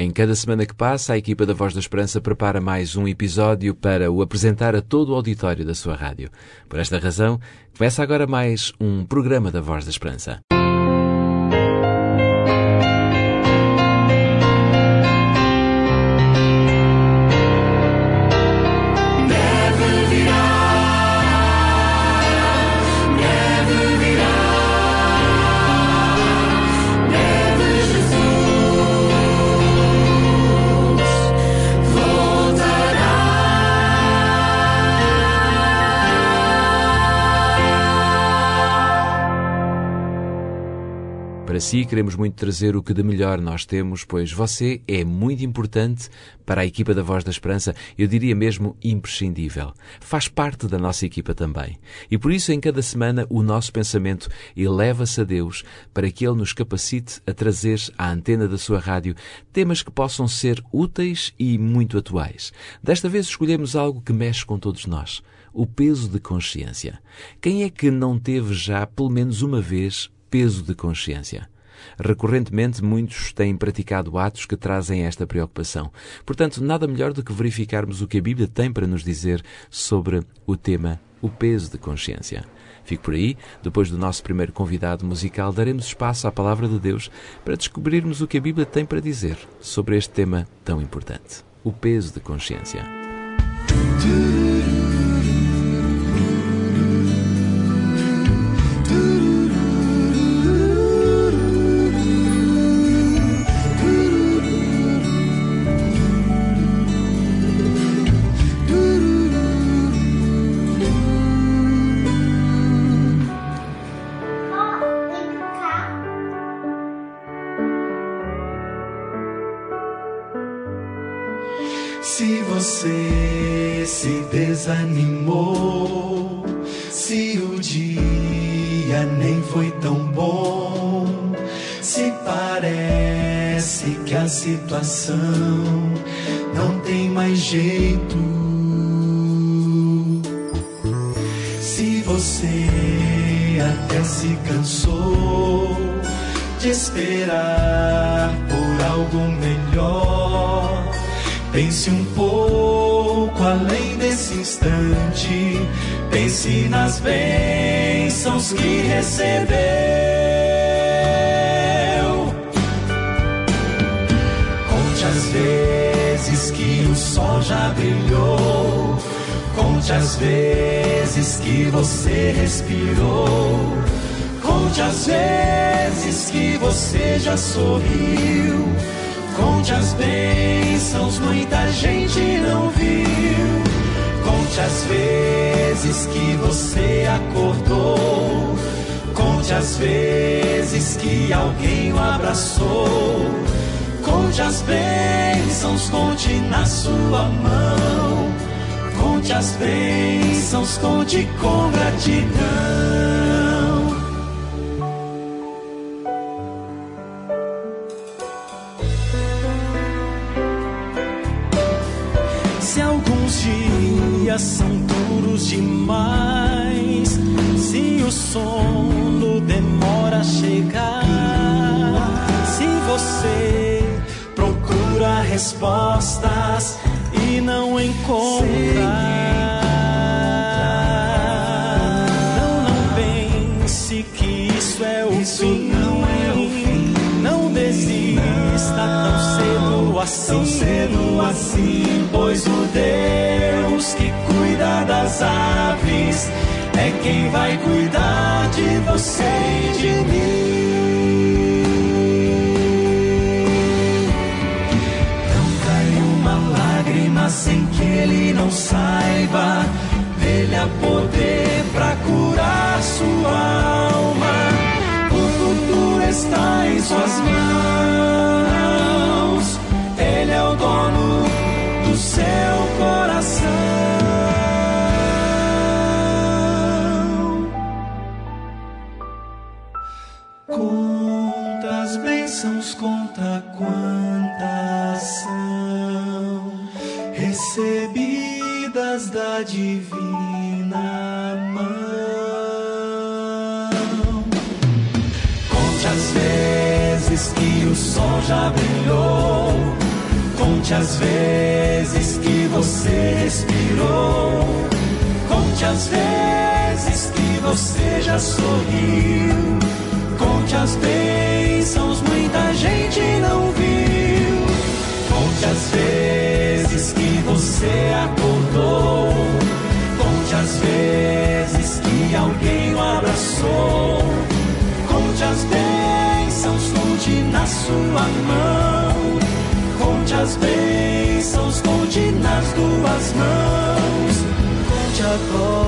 Em cada semana que passa, a equipa da Voz da Esperança prepara mais um episódio para o apresentar a todo o auditório da sua rádio. Por esta razão, começa agora mais um programa da Voz da Esperança. Para si, queremos muito trazer o que de melhor nós temos, pois você é muito importante para a equipa da Voz da Esperança, eu diria mesmo imprescindível. Faz parte da nossa equipa também. E por isso, em cada semana, o nosso pensamento eleva-se a Deus para que Ele nos capacite a trazer à antena da sua rádio temas que possam ser úteis e muito atuais. Desta vez escolhemos algo que mexe com todos nós. O peso de consciência. Quem é que não teve já, pelo menos uma vez, peso de consciência. Recorrentemente, muitos têm praticado atos que trazem esta preocupação. Portanto, nada melhor do que verificarmos o que a Bíblia tem para nos dizer sobre o tema o peso de consciência. Fique por aí, depois do nosso primeiro convidado musical, daremos espaço à Palavra de Deus para descobrirmos o que a Bíblia tem para dizer sobre este tema tão importante: o peso de consciência. Você se desanimou, se o dia nem foi tão bom, se parece que a situação não tem mais jeito. Se você até se cansou de esperar por algo melhor. Pense um pouco além desse instante. Pense nas bênçãos que recebeu. Conte as vezes que o sol já brilhou. Conte as vezes que você respirou. Conte as vezes que você já sorriu. Conte as bênçãos, muita gente não viu. Conte as vezes que você acordou. Conte as vezes que alguém o abraçou. Conte as bênçãos, conte na sua mão. Conte as bênçãos, conte com gratidão. Demais, se o sono demora a chegar, se você procura respostas e não encontra. Não, não pense que isso é o fim. Não desista tão cedo assim. Tão cedo assim, pois o Deus que das aves é quem vai cuidar de você e de mim. Não cai uma lágrima sem que ele não saiba. Ele há poder pra curar sua alma. O futuro está em suas mãos. Bênçãos, conta quantas são recebidas da divina mão. Conte as vezes que o sol já brilhou. Conte as vezes que você respirou. Conte as vezes que você já sorriu. Conte as bênçãos, você acordou. Conte as vezes que alguém o abraçou. Conte as bênçãos, conte na sua mão. Conte as bênçãos, conte nas duas mãos. Conte agora.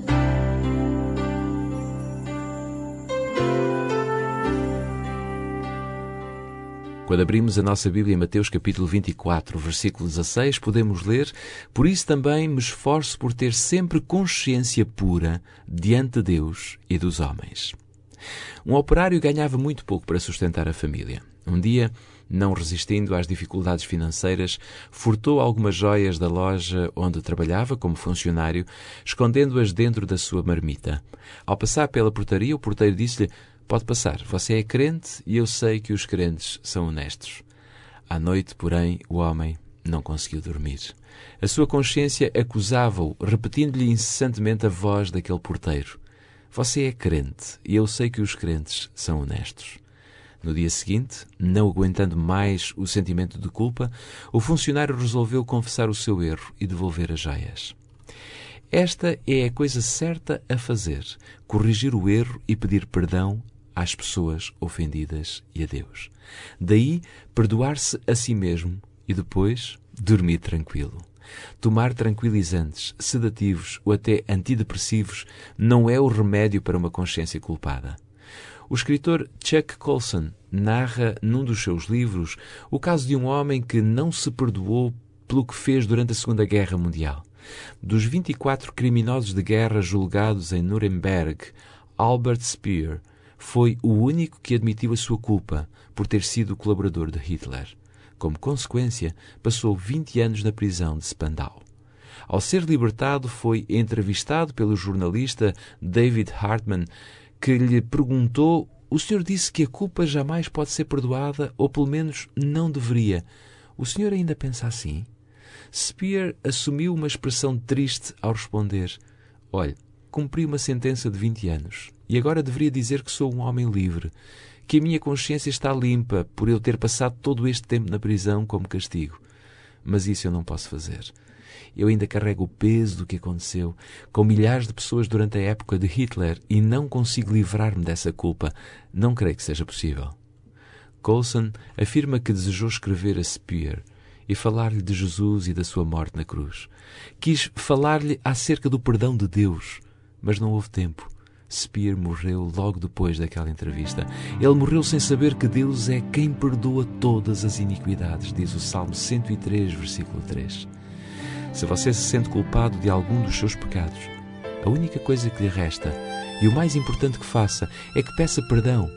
Quando abrimos a nossa Bíblia em Mateus capítulo 24, versículo 16, podemos ler: Por isso também me esforço por ter sempre consciência pura diante de Deus e dos homens. Um operário ganhava muito pouco para sustentar a família. Um dia, não resistindo às dificuldades financeiras, furtou algumas joias da loja onde trabalhava como funcionário, escondendo-as dentro da sua marmita. Ao passar pela portaria, o porteiro disse-lhe: Pode passar, você é crente e eu sei que os crentes são honestos. À noite, porém, o homem não conseguiu dormir. A sua consciência acusava-o, repetindo-lhe incessantemente a voz daquele porteiro. Você é crente e eu sei que os crentes são honestos. No dia seguinte, não aguentando mais o sentimento de culpa, o funcionário resolveu confessar o seu erro e devolver as joias. Esta é a coisa certa a fazer: corrigir o erro e pedir perdão às pessoas ofendidas e a Deus. Daí, perdoar-se a si mesmo e depois dormir tranquilo. Tomar tranquilizantes, sedativos ou até antidepressivos não é o remédio para uma consciência culpada. O escritor Chuck Colson narra num dos seus livros o caso de um homem que não se perdoou pelo que fez durante a Segunda Guerra Mundial. Dos 24 criminosos de guerra julgados em Nuremberg, Albert Speer foi o único que admitiu a sua culpa por ter sido colaborador de Hitler. Como consequência, passou 20 anos na prisão de Spandau. Ao ser libertado, foi entrevistado pelo jornalista David Hartman, que lhe perguntou: O senhor disse que a culpa jamais pode ser perdoada, ou pelo menos não deveria. O senhor ainda pensa assim? Spear assumiu uma expressão triste ao responder: Olhe, cumpri uma sentença de 20 anos e agora deveria dizer que sou um homem livre, que a minha consciência está limpa por eu ter passado todo este tempo na prisão como castigo. Mas isso eu não posso fazer. Eu ainda carrego o peso do que aconteceu com milhares de pessoas durante a época de Hitler e não consigo livrar-me dessa culpa. Não creio que seja possível. Coulson afirma que desejou escrever a Spear e falar-lhe de Jesus e da sua morte na cruz. Quis falar-lhe acerca do perdão de Deus, mas não houve tempo. Spear morreu logo depois daquela entrevista. Ele morreu sem saber que Deus é quem perdoa todas as iniquidades, diz o Salmo 103, versículo 3. Se você se sente culpado de algum dos seus pecados, a única coisa que lhe resta e o mais importante que faça é que peça perdão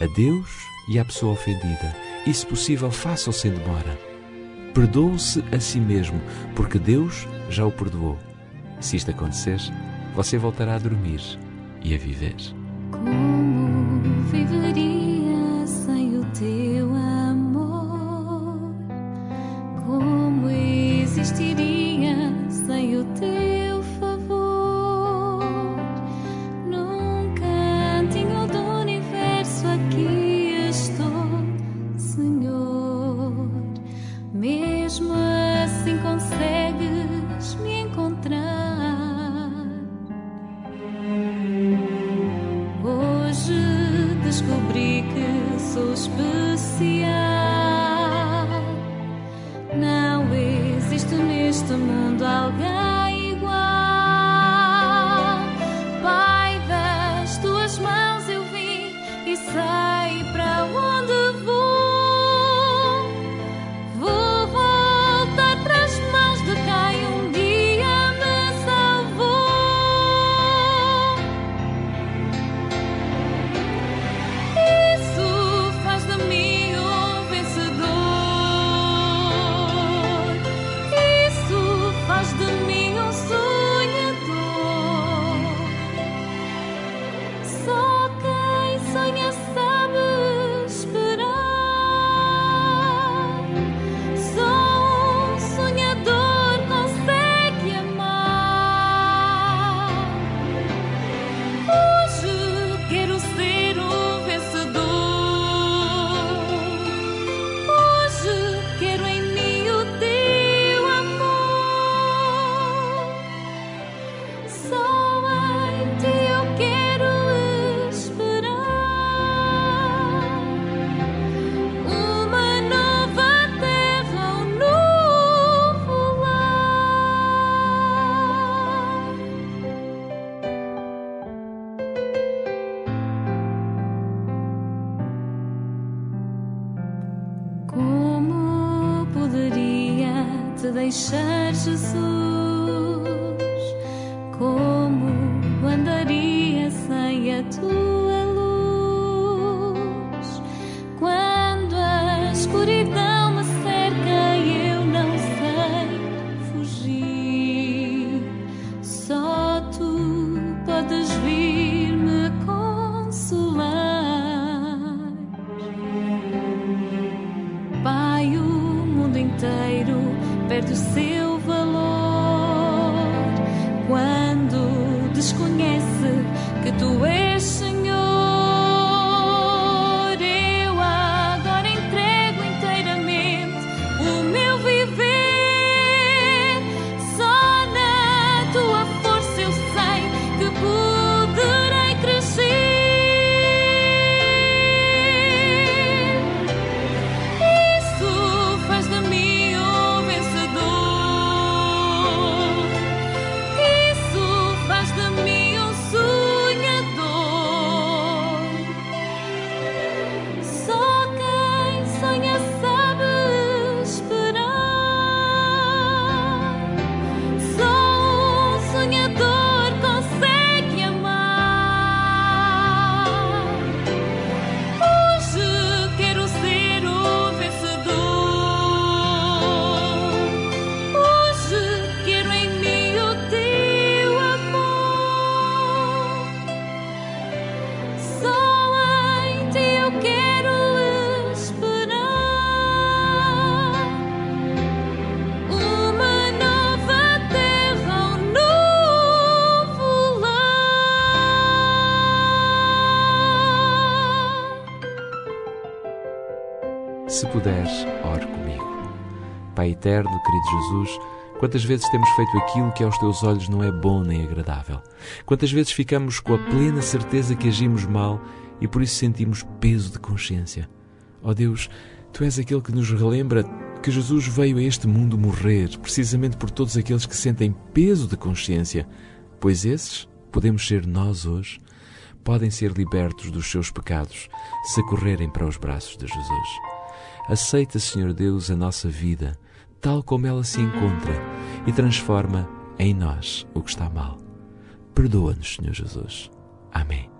a Deus e à pessoa ofendida e, se possível, faça-o sem demora. Perdoe-se a si mesmo, porque Deus já o perdoou. Se isto acontecer, você voltará a dormir e a viver. Sou especial. Não existe neste mundo deixar Jesus? Se puderes, ore comigo. Pai eterno, querido Jesus, quantas vezes temos feito aquilo que aos teus olhos não é bom nem agradável? Quantas vezes ficamos com a plena certeza que agimos mal e por isso sentimos peso de consciência? Ó Deus, tu és aquele que nos relembra que Jesus veio a este mundo morrer precisamente por todos aqueles que sentem peso de consciência, pois esses podemos ser nós hoje, podem ser libertos dos seus pecados se correrem para os braços de Jesus. Aceita, Senhor Deus, a nossa vida, tal como ela se encontra, e transforma em nós o que está mal. Perdoa-nos, Senhor Jesus. Amém.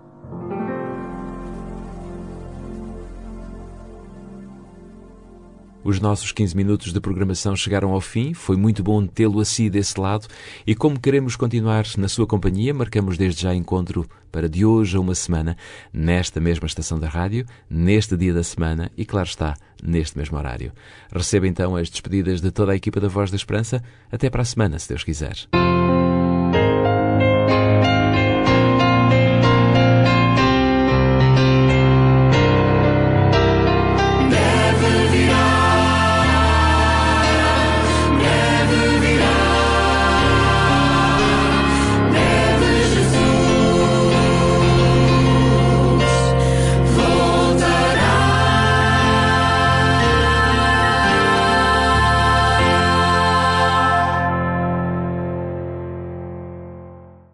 Os nossos 15 minutos de programação chegaram ao fim. Foi muito bom tê-lo assim desse lado. E como queremos continuar na sua companhia, marcamos desde já encontro para de hoje a uma semana, nesta mesma estação da rádio, neste dia da semana e, claro está, neste mesmo horário. Receba então as despedidas de toda a equipa da Voz da Esperança. Até para a semana, se Deus quiser.